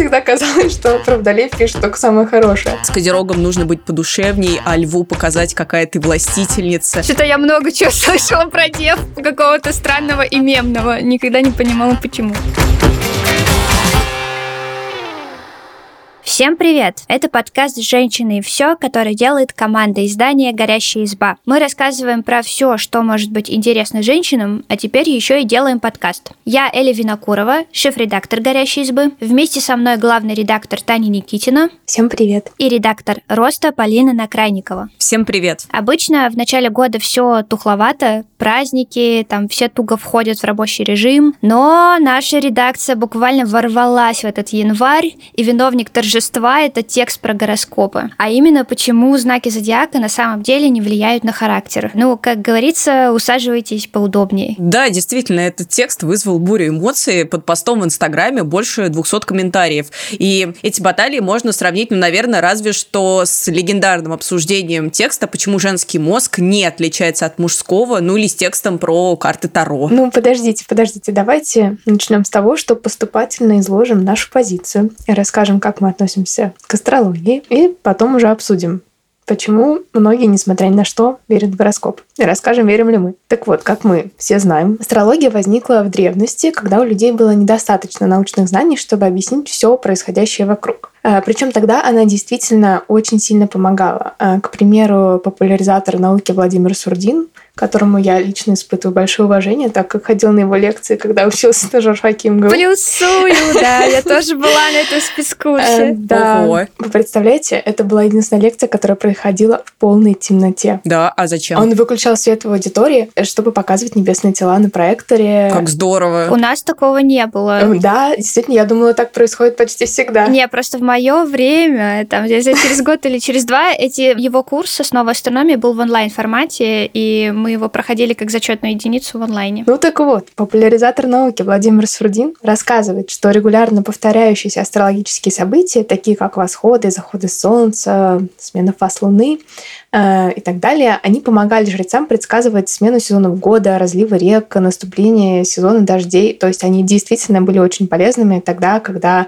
всегда казалось, что про водолеев пишут только самое хорошее. С Козерогом нужно быть подушевней, а Льву показать, какая ты властительница. Что-то я много чего слышала про дев, какого-то странного и мемного. Никогда не понимала, почему. Всем привет! Это подкаст «Женщины и все», который делает команда издания «Горящая изба». Мы рассказываем про все, что может быть интересно женщинам, а теперь еще и делаем подкаст. Я Эля Винокурова, шеф-редактор «Горящей избы». Вместе со мной главный редактор Таня Никитина. Всем привет! И редактор «Роста» Полина Накрайникова. Всем привет! Обычно в начале года все тухловато, праздники, там все туго входят в рабочий режим, но наша редакция буквально ворвалась в этот январь, и виновник торжества торжества — это текст про гороскопы. А именно, почему знаки зодиака на самом деле не влияют на характер. Ну, как говорится, усаживайтесь поудобнее. Да, действительно, этот текст вызвал бурю эмоций. Под постом в Инстаграме больше 200 комментариев. И эти баталии можно сравнить, ну, наверное, разве что с легендарным обсуждением текста «Почему женский мозг не отличается от мужского», ну или с текстом про карты Таро. Ну, подождите, подождите, давайте начнем с того, что поступательно изложим нашу позицию и расскажем, как мы относимся к астрологии, и потом уже обсудим, почему многие, несмотря ни на что, верят в гороскоп. И расскажем, верим ли мы. Так вот, как мы все знаем, астрология возникла в древности, когда у людей было недостаточно научных знаний, чтобы объяснить все происходящее вокруг. А, Причем тогда она действительно очень сильно помогала. А, к примеру, популяризатор науки Владимир Сурдин которому я лично испытываю большое уважение, так как ходил на его лекции, когда учился на журфаке МГУ. Плюсую, да, я тоже была на этой спецкурсе. Э, да. Вы представляете, это была единственная лекция, которая проходила в полной темноте. Да, а зачем? Он выключал свет в аудитории, чтобы показывать небесные тела на проекторе. Как здорово. У нас такого не было. Э, да, действительно, я думала, так происходит почти всегда. Не, просто в мое время, там, через год или через два, эти его курсы «Основа астрономии» был в онлайн-формате, и мы его проходили как зачетную единицу в онлайне. Ну так вот, популяризатор науки Владимир Сурдин рассказывает, что регулярно повторяющиеся астрологические события, такие как восходы, заходы солнца, смена фаз Луны, э, и так далее, они помогали жрецам предсказывать смену сезонов года, разливы рек, наступление сезона дождей. То есть они действительно были очень полезными тогда, когда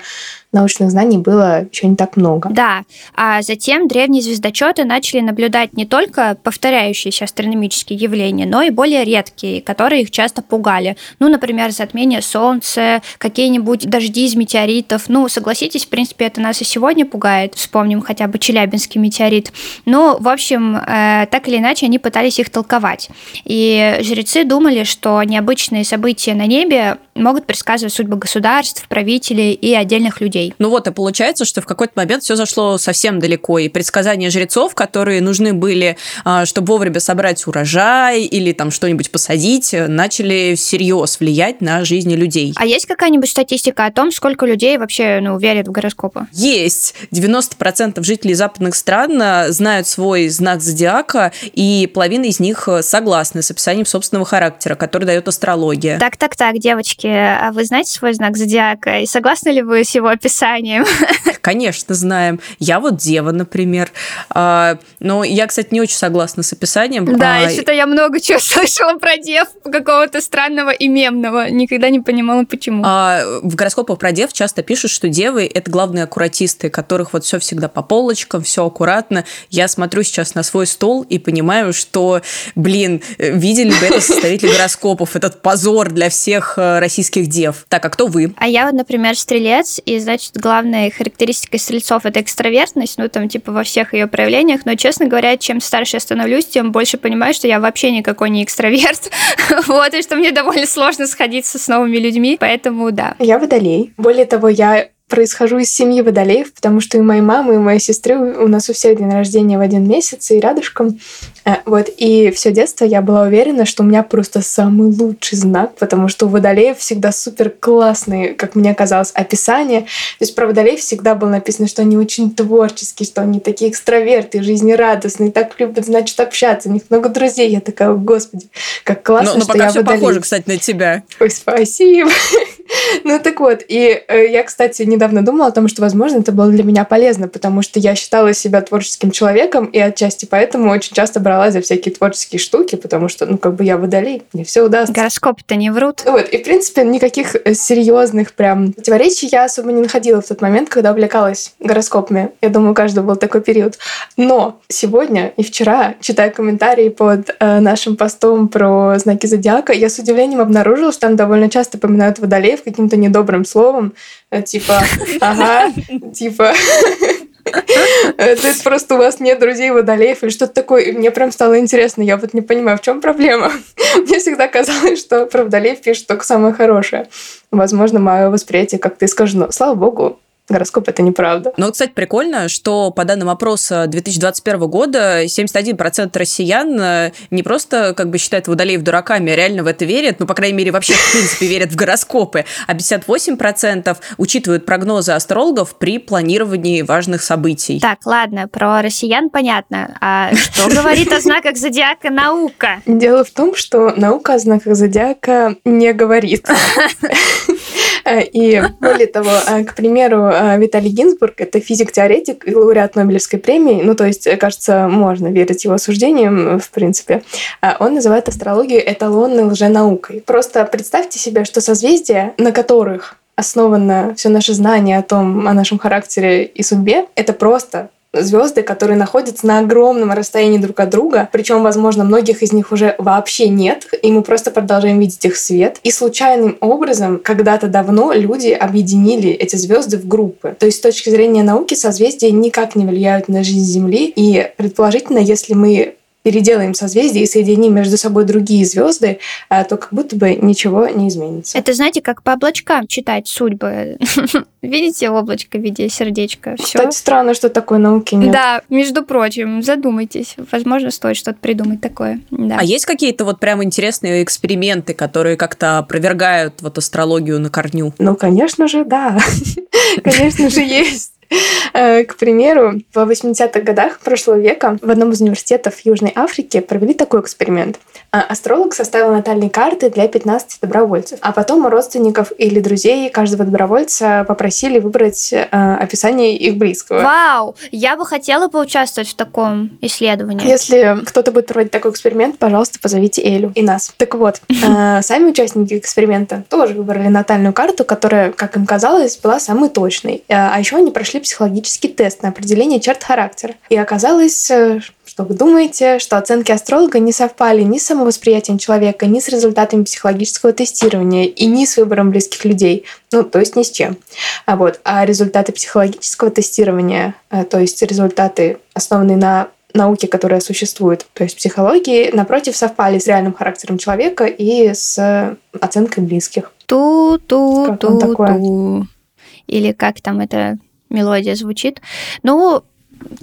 научных знаний было еще не так много. Да, а затем древние звездочеты начали наблюдать не только повторяющиеся астрономические явления, но и более редкие, которые их часто пугали. Ну, например, затмение Солнца, какие-нибудь дожди из метеоритов. Ну, согласитесь, в принципе, это нас и сегодня пугает. Вспомним хотя бы Челябинский метеорит. Ну, в общем, э, так или иначе, они пытались их толковать. И жрецы думали, что необычные события на небе могут предсказывать судьбы государств, правителей и отдельных людей людей. Ну вот, и получается, что в какой-то момент все зашло совсем далеко, и предсказания жрецов, которые нужны были, а, чтобы вовремя собрать урожай или там что-нибудь посадить, начали всерьез влиять на жизни людей. А есть какая-нибудь статистика о том, сколько людей вообще ну, верят в гороскопы? Есть. 90% жителей западных стран а, знают свой знак зодиака, и половина из них согласны с описанием собственного характера, который дает астрология. Так-так-так, девочки, а вы знаете свой знак зодиака? И согласны ли вы с его описанием? описанием. Конечно, знаем. Я вот дева, например. А, но я, кстати, не очень согласна с описанием. Да, а... что-то я много чего слышала про дев, какого-то странного и мемного. Никогда не понимала, почему. А, в гороскопах про дев часто пишут, что девы – это главные аккуратисты, которых вот все всегда по полочкам, все аккуратно. Я смотрю сейчас на свой стол и понимаю, что, блин, видели бы это составители гороскопов, этот позор для всех э, российских дев. Так, а кто вы? А я вот, например, стрелец, и, значит, главная характеристика стрельцов – это экстравертность, ну, там, типа, во всех ее проявлениях, но, честно говоря, чем старше я становлюсь, тем больше понимаю, что я вообще никакой не экстраверт, вот, и что мне довольно сложно сходиться с новыми людьми, поэтому да. Я водолей. Более того, я происхожу из семьи водолеев, потому что и моей мамы, и моей сестры у нас у всех день рождения в один месяц и рядышком. Э, вот, и все детство я была уверена, что у меня просто самый лучший знак, потому что у водолеев всегда супер классные, как мне казалось, описания. То есть про водолеев всегда было написано, что они очень творческие, что они такие экстраверты, жизнерадостные, так любят, значит, общаться, у них много друзей. Я такая, господи, как классно, но, но что пока я все водолей. похоже, кстати, на тебя. Ой, спасибо. Ну так вот, и э, я, кстати, недавно думала о том, что, возможно, это было для меня полезно, потому что я считала себя творческим человеком, и отчасти поэтому очень часто бралась за всякие творческие штуки, потому что, ну, как бы я водолей, мне все удастся. Гороскопы-то не врут. Вот, и, в принципе, никаких э, серьезных прям противоречий я особо не находила в тот момент, когда увлекалась гороскопами. Я думаю, у каждого был такой период. Но сегодня и вчера, читая комментарии под э, нашим постом про знаки зодиака, я с удивлением обнаружила, что там довольно часто поминают водолеев каким-то недобрым словом, э, типа, ага, типа, это просто у вас нет друзей водолеев или что-то такое. И мне прям стало интересно. Я вот не понимаю, в чем проблема. Мне всегда казалось, что про водолеев пишут только самое хорошее. Возможно, мое восприятие как-то искажено. Слава богу, гороскоп это неправда. Но, кстати, прикольно, что по данным опроса 2021 года 71% россиян э, не просто как бы считают водолеев дураками, а реально в это верят, ну, по крайней мере, вообще в принципе верят в гороскопы, а 58% учитывают прогнозы астрологов при планировании важных событий. Так, ладно, про россиян понятно. А что говорит о знаках зодиака наука? Дело в том, что наука о знаках зодиака не говорит. И более того, э, к примеру, э, Виталий Гинзбург – это физик-теоретик и лауреат Нобелевской премии. Ну, то есть, кажется, можно верить его суждениям, в принципе. Он называет астрологию эталонной лженаукой. Просто представьте себе, что созвездия, на которых основано все наше знание о том, о нашем характере и судьбе, это просто звезды, которые находятся на огромном расстоянии друг от друга, причем, возможно, многих из них уже вообще нет, и мы просто продолжаем видеть их свет. И случайным образом когда-то давно люди объединили эти звезды в группы. То есть с точки зрения науки созвездия никак не влияют на жизнь Земли, и предположительно, если мы переделаем созвездие и соединим между собой другие звезды, а, то как будто бы ничего не изменится. Это, знаете, как по облачкам читать судьбы. Видите облачко в виде сердечка? Всё. Кстати, странно, что такой науки нет. Да, между прочим, задумайтесь. Возможно, стоит что-то придумать такое. Да. А есть какие-то вот прям интересные эксперименты, которые как-то опровергают вот астрологию на корню? Ну, конечно же, да. Конечно же, есть. Э, к примеру, в 80-х годах прошлого века в одном из университетов Южной Африки провели такой эксперимент. А, астролог составил натальные карты для 15 добровольцев, а потом у родственников или друзей каждого добровольца попросили выбрать э, описание их близкого. Вау! Я бы хотела поучаствовать в таком исследовании. Если кто-то будет проводить такой эксперимент, пожалуйста, позовите Элю и нас. Так вот, э, сами участники эксперимента тоже выбрали натальную карту, которая, как им казалось, была самой точной. А еще они прошли психологический тест на определение черт характера. И оказалось, э, что вы думаете, что оценки астролога не совпали ни с самовосприятием человека, ни с результатами психологического тестирования и ни с выбором близких людей. Ну, то есть ни с чем. А, вот. а результаты психологического тестирования, э, то есть результаты, основанные на науке, которая существует, то есть психологии, напротив, совпали с реальным характером человека и с оценкой близких. Ту-ту-ту-ту. Или как там это мелодия звучит. Ну,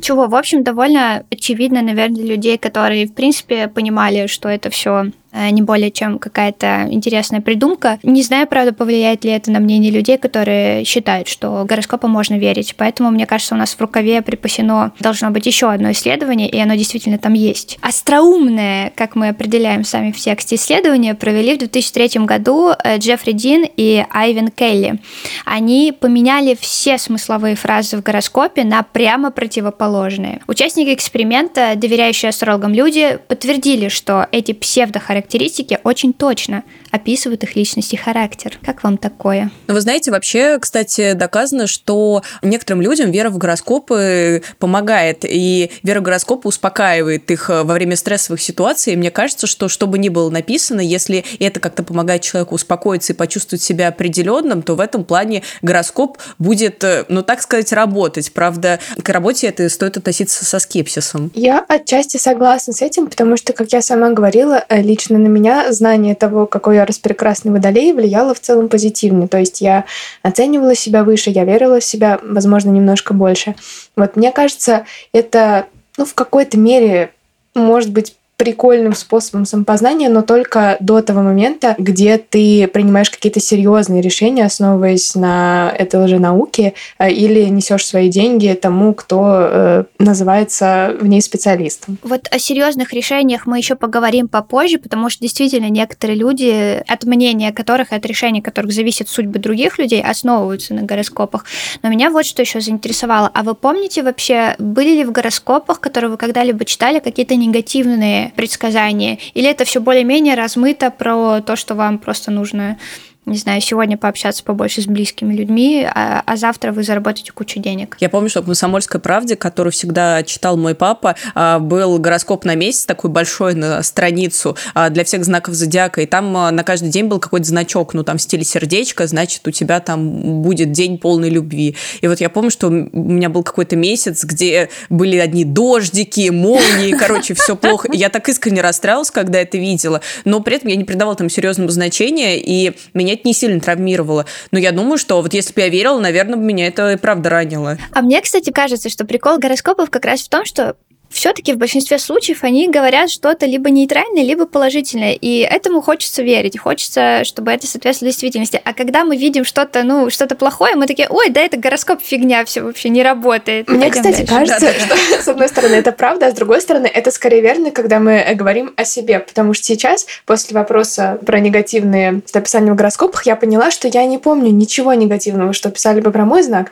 чего, в общем, довольно очевидно, наверное, для людей, которые, в принципе, понимали, что это все не более чем какая-то интересная придумка. Не знаю, правда, повлияет ли это на мнение людей, которые считают, что гороскопам можно верить. Поэтому, мне кажется, у нас в рукаве припасено должно быть еще одно исследование, и оно действительно там есть. Остроумное, как мы определяем сами в тексте исследования, провели в 2003 году э, Джеффри Дин и Айвен Келли. Они поменяли все смысловые фразы в гороскопе на прямо противоположные. Участники эксперимента, доверяющие астрологам люди, подтвердили, что эти псевдохарактеристики характеристики очень точно описывают их личность и характер. Как вам такое? Ну, вы знаете, вообще, кстати, доказано, что некоторым людям вера в гороскопы помогает, и вера в гороскопы успокаивает их э, во время стрессовых ситуаций. И мне кажется, что что бы ни было написано, если это как-то помогает человеку успокоиться и почувствовать себя определенным, то в этом плане гороскоп будет, э, ну, так сказать, работать. Правда, к работе это стоит относиться со скепсисом. Я отчасти согласна с этим, потому что, как я сама говорила, э, лично на меня знание того, какой я распрекрасный водолей, влияло в целом позитивно. То есть я оценивала себя выше, я верила в себя, возможно, немножко больше. Вот мне кажется, это ну, в какой-то мере может быть прикольным способом самопознания, но только до того момента, где ты принимаешь какие-то серьезные решения, основываясь на этой лженауке, э, или несешь свои деньги тому, кто э, называется в ней специалистом. Вот о серьезных решениях мы еще поговорим попозже, потому что действительно некоторые люди, от мнения которых, от решений которых зависит судьбы других людей, основываются на гороскопах. Но меня вот что еще заинтересовало. А вы помните вообще, были ли в гороскопах, которые вы когда-либо читали, какие-то негативные предсказания? Или это все более-менее размыто про то, что вам просто нужно не знаю, сегодня пообщаться побольше с близкими людьми, а, а завтра вы заработаете кучу денег. Я помню, что в «Комсомольской правде», которую всегда читал мой папа, а, был гороскоп на месяц, такой большой на страницу а, для всех знаков зодиака, и там на каждый день был какой-то значок, ну, там в стиле сердечко, значит, у тебя там будет день полной любви. И вот я помню, что у меня был какой-то месяц, где были одни дождики, молнии, короче, все плохо. Я так искренне расстраивалась, когда это видела, но при этом я не придавала там серьезного значения, и меня это не сильно травмировало. Но я думаю, что вот если бы я верила, наверное, меня это и правда ранило. А мне, кстати, кажется, что прикол гороскопов как раз в том, что все-таки в большинстве случаев они говорят что-то либо нейтральное, либо положительное. И этому хочется верить, хочется, чтобы это соответствовало действительности. А когда мы видим что-то, ну, что-то плохое, мы такие, ой, да это гороскоп фигня, все вообще не работает. Мне, кстати, дальше. кажется, да, да, что с одной стороны это правда, а с другой стороны это скорее верно, когда мы говорим о себе. Потому что сейчас, после вопроса про негативные описания в гороскопах, я поняла, что я не помню ничего негативного, что писали бы про мой знак.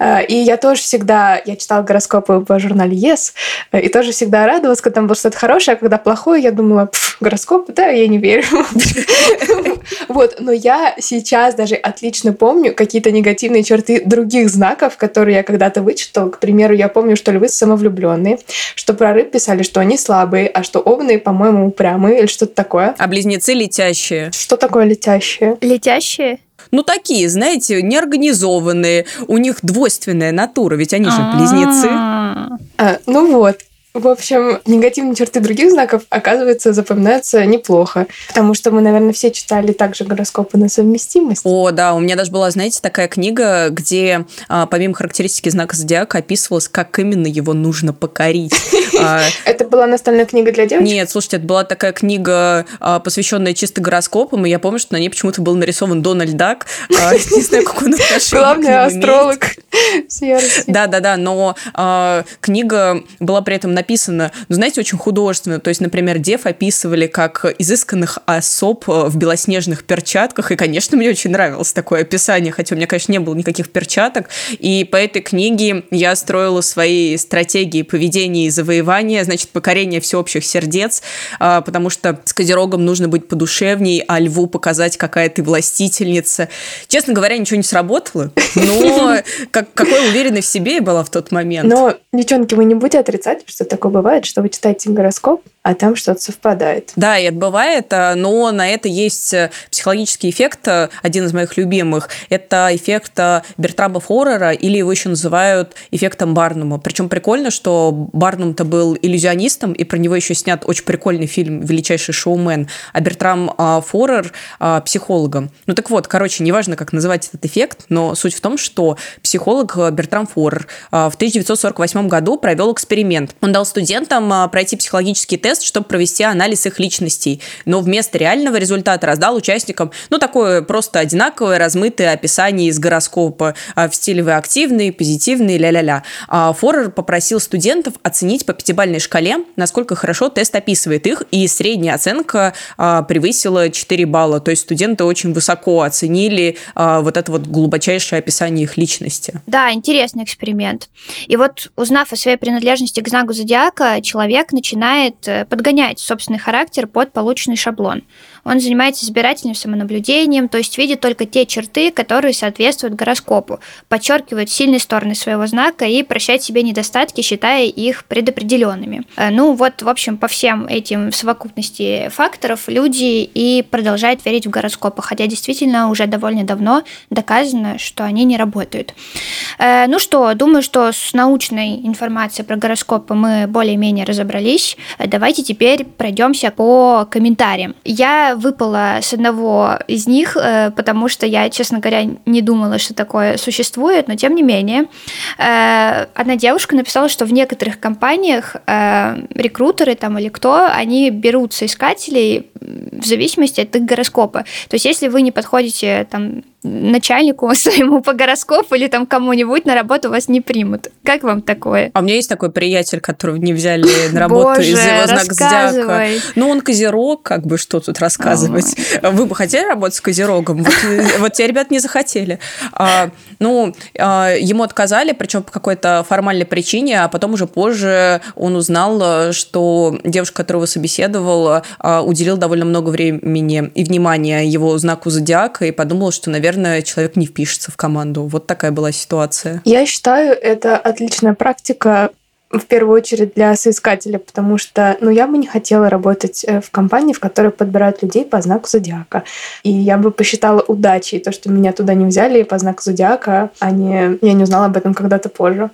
Э, и я тоже всегда, я читала гороскопы по журнале Yes, и тоже всегда радовалась, когда там было что-то хорошее, а когда плохое, я думала, гороскоп, да, я не верю. Вот, но я сейчас даже отлично помню какие-то негативные черты других знаков, которые я когда-то вычитала. К примеру, я помню, что львы самовлюбленные, что про рыб писали, что они слабые, а что овны, по-моему, упрямые или что-то такое. А близнецы летящие. Что такое летящие? Летящие? ну, такие, знаете, неорганизованные, у них двойственная натура, ведь они же близнецы. А, ну вот, в общем, негативные черты других знаков, оказывается, запоминаются неплохо. Потому что мы, наверное, все читали также гороскопы на совместимость. О, да, у меня даже была, знаете, такая книга, где а, помимо характеристики знака зодиака описывалось, как именно его нужно покорить. А, это была настольная книга для девочек? Нет, слушайте, это была такая книга, а, посвященная чисто гороскопам, и я помню, что на ней почему-то был нарисован Дональд Дак. Не знаю, какой он отношение Главный астролог. Да-да-да, но книга была при этом написана ну, знаете, очень художественно. То есть, например, дев описывали как изысканных особ в белоснежных перчатках, и, конечно, мне очень нравилось такое описание, хотя у меня, конечно, не было никаких перчаток, и по этой книге я строила свои стратегии поведения и завоевания, значит, покорение всеобщих сердец, а, потому что с Козерогом нужно быть подушевней, а Льву показать, какая ты властительница. Честно говоря, ничего не сработало, но как, какой уверенной в себе я была в тот момент. Но, девчонки, вы не будете отрицать, что такое бывает, что вы читаете гороскоп, а там что-то совпадает. Да, и это бывает, а, но на это есть э, психологический эффект, э, один из моих любимых. Это эффект э, Бертрама Форера, или его еще называют эффектом Барнума. Причем прикольно, что Барнум-то был иллюзионистом, и про него еще снят очень прикольный фильм «Величайший шоумен», а Бертрам Форер – психологом. Ну так вот, короче, неважно, как называть этот эффект, но суть в том, что психолог Бертрам Форер в 1948 году провел эксперимент. Он дал студентам пройти психологический тест, чтобы провести анализ их личностей. Но вместо реального результата раздал участникам, ну, такое просто одинаковое размытое описание из гороскопа а, в стиле «вы активные», «позитивные», ля-ля-ля. А Форер попросил студентов оценить по пятибалльной шкале, насколько хорошо тест описывает их, и средняя оценка а, превысила 4 балла. То есть студенты очень высоко оценили а, вот это вот глубочайшее описание их личности. Да, интересный эксперимент. И вот узнав о своей принадлежности к знаку зодиака, человек начинает э, подгонять собственный характер под полученный шаблон. Он занимается избирательным самонаблюдением, то есть видит только те черты, которые соответствуют гороскопу, подчеркивает сильные стороны своего знака и прощает себе недостатки, считая их предопределенными. Э, ну вот, в общем, по всем этим совокупности факторов люди и продолжают верить в гороскопы, хотя действительно уже довольно давно доказано, что они не работают. Э, ну что, думаю, что с научной информацией про гороскопы мы более-менее разобрались. Давайте теперь пройдемся по комментариям. Я выпала с одного из них, э, потому что я, честно говоря, не думала, что такое существует, но тем не менее. Э, одна девушка написала, что в некоторых компаниях э, рекрутеры там или кто, они берут соискателей в зависимости от их гороскопа. То есть если вы не подходите там начальнику своему по гороскопу или там кому-нибудь на работу вас не примут. Как вам такое? А у меня есть такой приятель, которого не взяли на работу из-за его знака зодиака. Ну, он козерог, как бы, что тут рассказывать. Вы бы хотели работать с козерогом? Вот, вот те ребята не захотели. А, ну, а, ему отказали, причем по какой-то формальной причине, а потом уже позже он узнал, что девушка, которого собеседовал, а, уделил довольно много времени и внимания его знаку зодиака и подумал, что, наверное, наверное, человек не впишется в команду. Вот такая была ситуация. Я считаю, это отличная практика в первую очередь для соискателя, потому что ну, я бы не хотела работать э, в компании, в которой подбирают людей по знаку зодиака. И я бы посчитала удачей то, что меня туда не взяли по знаку зодиака, а не я не узнала об этом когда-то позже.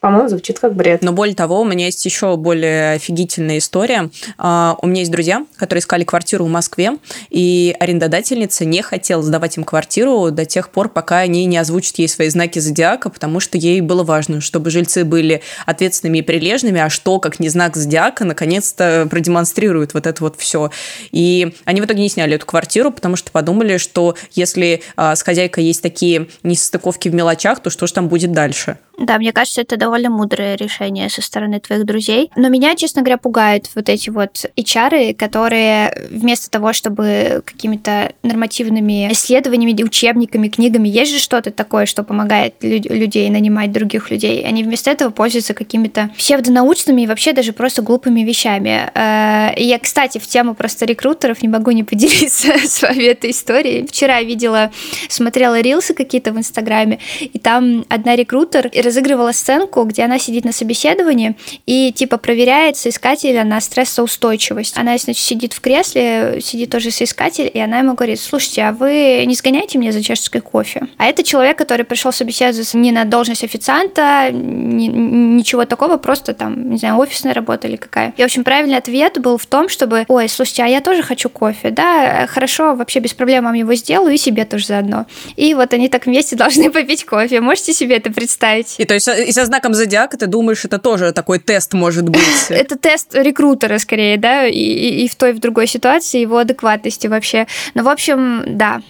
По-моему, звучит как бред. Но более того, у меня есть еще более офигительная история. А, у меня есть друзья, которые искали квартиру в Москве, и арендодательница не хотела сдавать им квартиру до тех пор, пока они не озвучат ей свои знаки зодиака, потому что ей было важно, чтобы жильцы были ответственными и прилежными, а что, как не знак зодиака, наконец-то продемонстрирует вот это вот все. И они в итоге не сняли эту квартиру, потому что подумали, что если а, с хозяйкой есть такие несостыковки в мелочах, то что же там будет дальше? Да, мне кажется, это довольно мудрое решение со стороны твоих друзей. Но меня, честно говоря, пугают вот эти вот HR, которые вместо того, чтобы какими-то нормативными исследованиями, учебниками, книгами, есть же что-то такое, что помогает люд- людей нанимать других людей, они вместо этого пользуются какими-то псевдонаучными и вообще даже просто глупыми вещами. Э, и я, кстати, в тему просто рекрутеров не могу не поделиться с вами этой историей. Вчера видела, смотрела рилсы какие-то в Инстаграме, и там одна рекрутер разыгрывала сценку, где она сидит на собеседовании и типа проверяет соискателя на стрессоустойчивость. Она, значит, сидит в кресле, сидит тоже соискатель, и она ему говорит, слушайте, а вы не сгоняете мне за чашечкой кофе? А это человек, который пришел собеседоваться не на должность официанта, ни, ничего такого, просто там, не знаю, офисная работа или какая. И, в общем, правильный ответ был в том, чтобы, ой, слушайте, а я тоже хочу кофе, да, хорошо, вообще без проблем вам его сделаю и себе тоже заодно. И вот они так вместе должны попить кофе. Можете себе это представить? И то есть и со знаком зодиака ты думаешь, это тоже такой тест может быть? Это тест рекрутера скорее, да, и, и в той, и в другой ситуации, его адекватности вообще. Ну, в общем, да,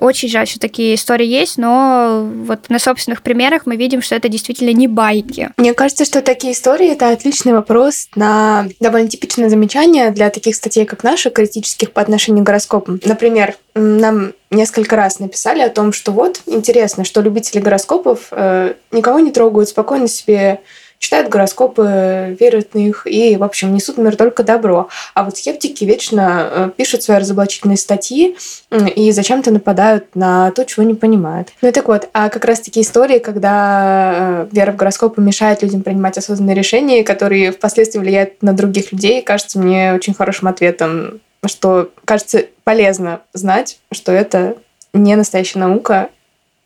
очень жаль, что такие истории есть, но вот на собственных примерах мы видим, что это действительно не байки. Мне кажется, что такие истории – это отличный вопрос на довольно типичное замечание для таких статей, как наши, критических по отношению к гороскопам. Например, нам несколько раз написали о том, что вот интересно, что любители гороскопов э, никого не трогают, спокойно себе читают гороскопы, верят в них и, в общем, несут мир только добро. А вот скептики вечно э, пишут свои разоблачительные статьи и зачем-то нападают на то, чего не понимают. Ну и так вот, а как раз такие истории, когда э, вера в гороскопы мешает людям принимать осознанные решения, которые впоследствии влияют на других людей, кажется мне очень хорошим ответом, что кажется полезно знать, что это не настоящая наука,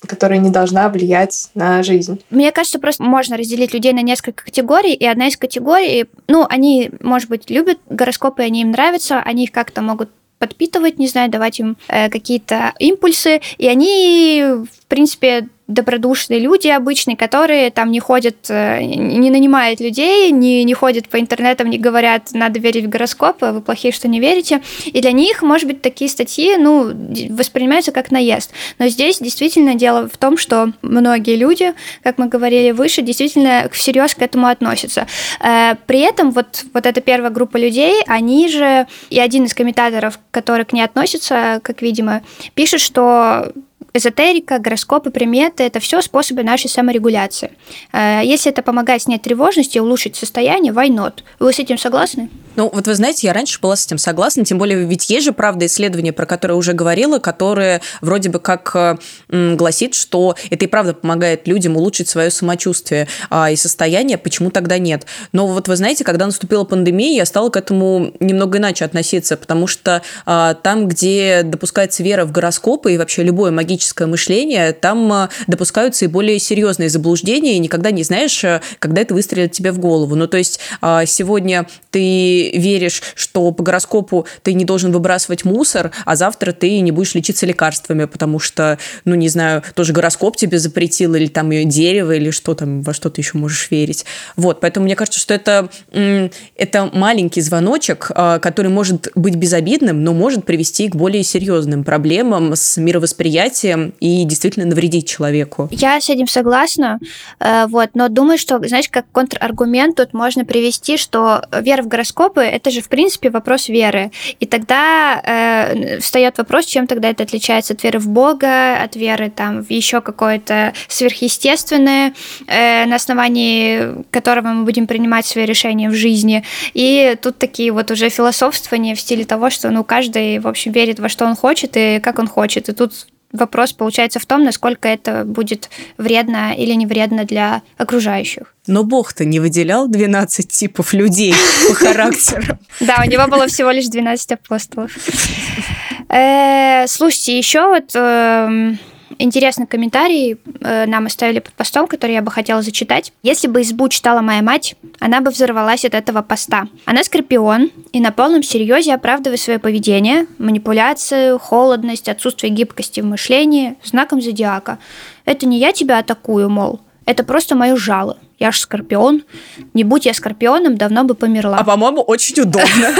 которая не должна влиять на жизнь. Мне кажется, просто можно разделить людей на несколько категорий, и одна из категорий, ну, они, может быть, любят гороскопы, они им нравятся, они их как-то могут подпитывать, не знаю, давать им э, какие-то импульсы, и они, в принципе, добродушные люди обычные, которые там не ходят, э, не нанимают людей, не, не ходят по интернетам, не говорят, надо верить в гороскопы, вы плохие, что не верите. И для них, может быть, такие статьи, ну, воспринимаются как наезд. Но здесь действительно дело в том, что многие люди, как мы говорили выше, действительно всерьез к этому относятся. Э, при этом вот, вот эта первая группа людей, они же, и один из комментаторов, который к ней относится, как видимо, пишет, что эзотерика, гороскопы, приметы – это все способы нашей саморегуляции. Э, если это помогает снять тревожность и улучшить состояние, why not? Вы с этим согласны? Ну, вот вы знаете, я раньше была с этим согласна, тем более ведь есть же, правда, исследование, про которое уже говорила, которое вроде бы как м, гласит, что это и правда помогает людям улучшить свое самочувствие а, и состояние, почему тогда нет? Но вот вы знаете, когда наступила пандемия, я стала к этому немного иначе относиться, потому что а, там, где допускается вера в гороскопы и вообще любое магическое логическое мышление, там э, допускаются и более серьезные заблуждения, и никогда не знаешь, э, когда это выстрелит тебе в голову. Ну, то есть а, сегодня ты веришь, что по гороскопу ты не должен выбрасывать мусор, а завтра ты не будешь лечиться лекарствами, потому что, ну, не знаю, тоже гороскоп тебе запретил, или там дерево, или что там, во что ты еще можешь верить. Вот, поэтому мне кажется, что это, это маленький звоночек, а, который может быть безобидным, но может привести к более серьезным проблемам с мировосприятием и действительно навредить человеку. Я с этим согласна, э, вот, но думаю, что, знаешь, как контраргумент тут можно привести, что вера в гороскопы – это же, в принципе, вопрос веры. И тогда э, встает вопрос, чем тогда это отличается от веры в Бога, от веры там, в еще какое-то сверхъестественное, э, на основании которого мы будем принимать свои решения в жизни. И тут такие вот уже философствования в стиле того, что ну, каждый, в общем, верит во что он хочет и как он хочет. И тут вопрос получается в том, насколько это будет вредно или не вредно для окружающих. Но Бог-то не выделял 12 типов людей по характеру. Да, у него было всего лишь 12 апостолов. Э, слушайте, еще вот эм, интересный комментарий э, нам оставили под постом, который я бы хотела зачитать. Если бы избу читала моя мать, она бы взорвалась от этого поста. Она скорпион и на полном серьезе оправдывает свое поведение, манипуляцию, холодность, отсутствие гибкости в мышлении знаком зодиака. Это не я тебя атакую, мол, это просто мое жало. Я ж скорпион. Не будь я скорпионом, давно бы померла. А по-моему, очень удобно.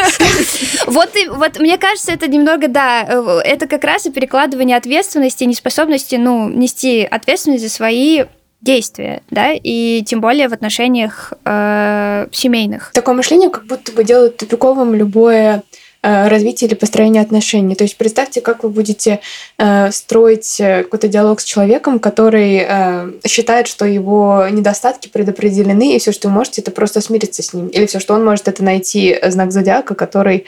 Вот, и, вот мне кажется, это немного, да, э, это как раз и перекладывание ответственности, неспособности, ну, нести ответственность за свои действия, да, и тем более в отношениях э, семейных. Такое мышление как будто бы делает тупиковым любое развития или построения отношений. То есть представьте, как вы будете э, строить э, какой-то диалог с человеком, который э, считает, что его недостатки предопределены, и все, что вы можете, это просто смириться с ним. Или все, что он может, это найти знак зодиака, который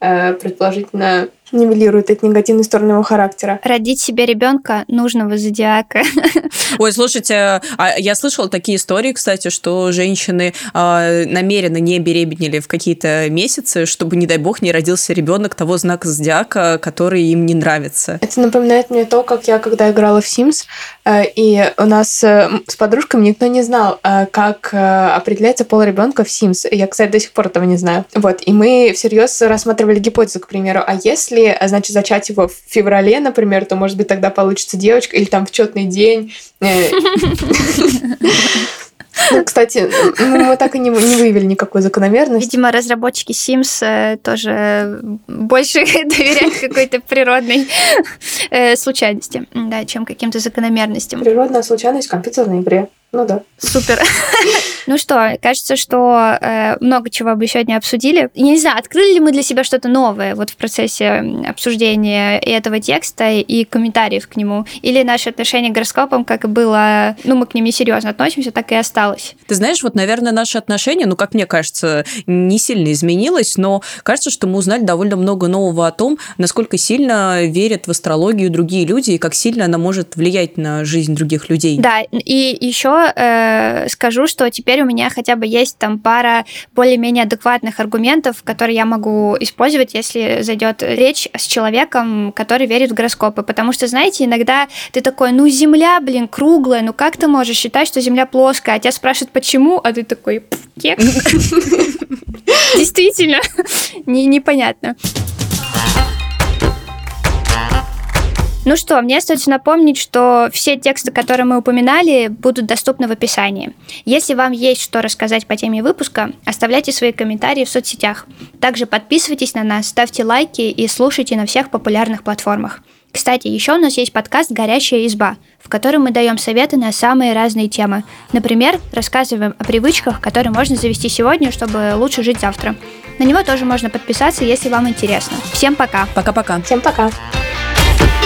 э, предположительно нивелирует эти негативные стороны его характера. Родить себе ребенка нужного зодиака. Ой, слушайте, а я слышала такие истории, кстати, что женщины э, намеренно не беременели в какие-то месяцы, чтобы, не дай бог, не родился ребенок того знака зодиака, который им не нравится. Это напоминает мне то, как я, когда играла в Sims, э, и у нас э, с подружками никто не знал, э, как определяется пол ребенка в Sims. Я, кстати, до сих пор этого не знаю. Вот, и мы всерьез рассматривали гипотезу, к примеру, а если если, а, значит, зачать его в феврале, например, то, может быть, тогда получится девочка, или там в четный день. Э. Ну, кстати, ну, мы так и не, не выявили никакой закономерности. Видимо, разработчики Sims э, тоже больше доверяют какой-то природной э, случайности, да, чем каким-то закономерностям. Природная случайность в компьютерной игре. Ну да. Супер. Ну что, кажется, что э, много чего бы сегодня обсудили. Я не знаю, открыли ли мы для себя что-то новое вот в процессе обсуждения и этого текста, и комментариев к нему? Или наше отношение к гороскопам, как и было, ну, мы к ним несерьезно относимся, так и осталось? Ты знаешь, вот, наверное, наше отношение, ну, как мне кажется, не сильно изменилось, но кажется, что мы узнали довольно много нового о том, насколько сильно верят в астрологию другие люди, и как сильно она может влиять на жизнь других людей. Да, и еще э, скажу, что теперь у меня хотя бы есть там пара более-менее адекватных аргументов, которые я могу использовать, если зайдет речь с человеком, который верит в гороскопы. Потому что, знаете, иногда ты такой, ну, Земля, блин, круглая, ну как ты можешь считать, что Земля плоская? А тебя спрашивают, почему, а ты такой, кек. Действительно, непонятно. Ну что, мне остается напомнить, что все тексты, которые мы упоминали, будут доступны в описании. Если вам есть что рассказать по теме выпуска, оставляйте свои комментарии в соцсетях. Также подписывайтесь на нас, ставьте лайки и слушайте на всех популярных платформах. Кстати, еще у нас есть подкаст «Горящая изба», в котором мы даем советы на самые разные темы. Например, рассказываем о привычках, которые можно завести сегодня, чтобы лучше жить завтра. На него тоже можно подписаться, если вам интересно. Всем пока. Пока-пока. Всем пока.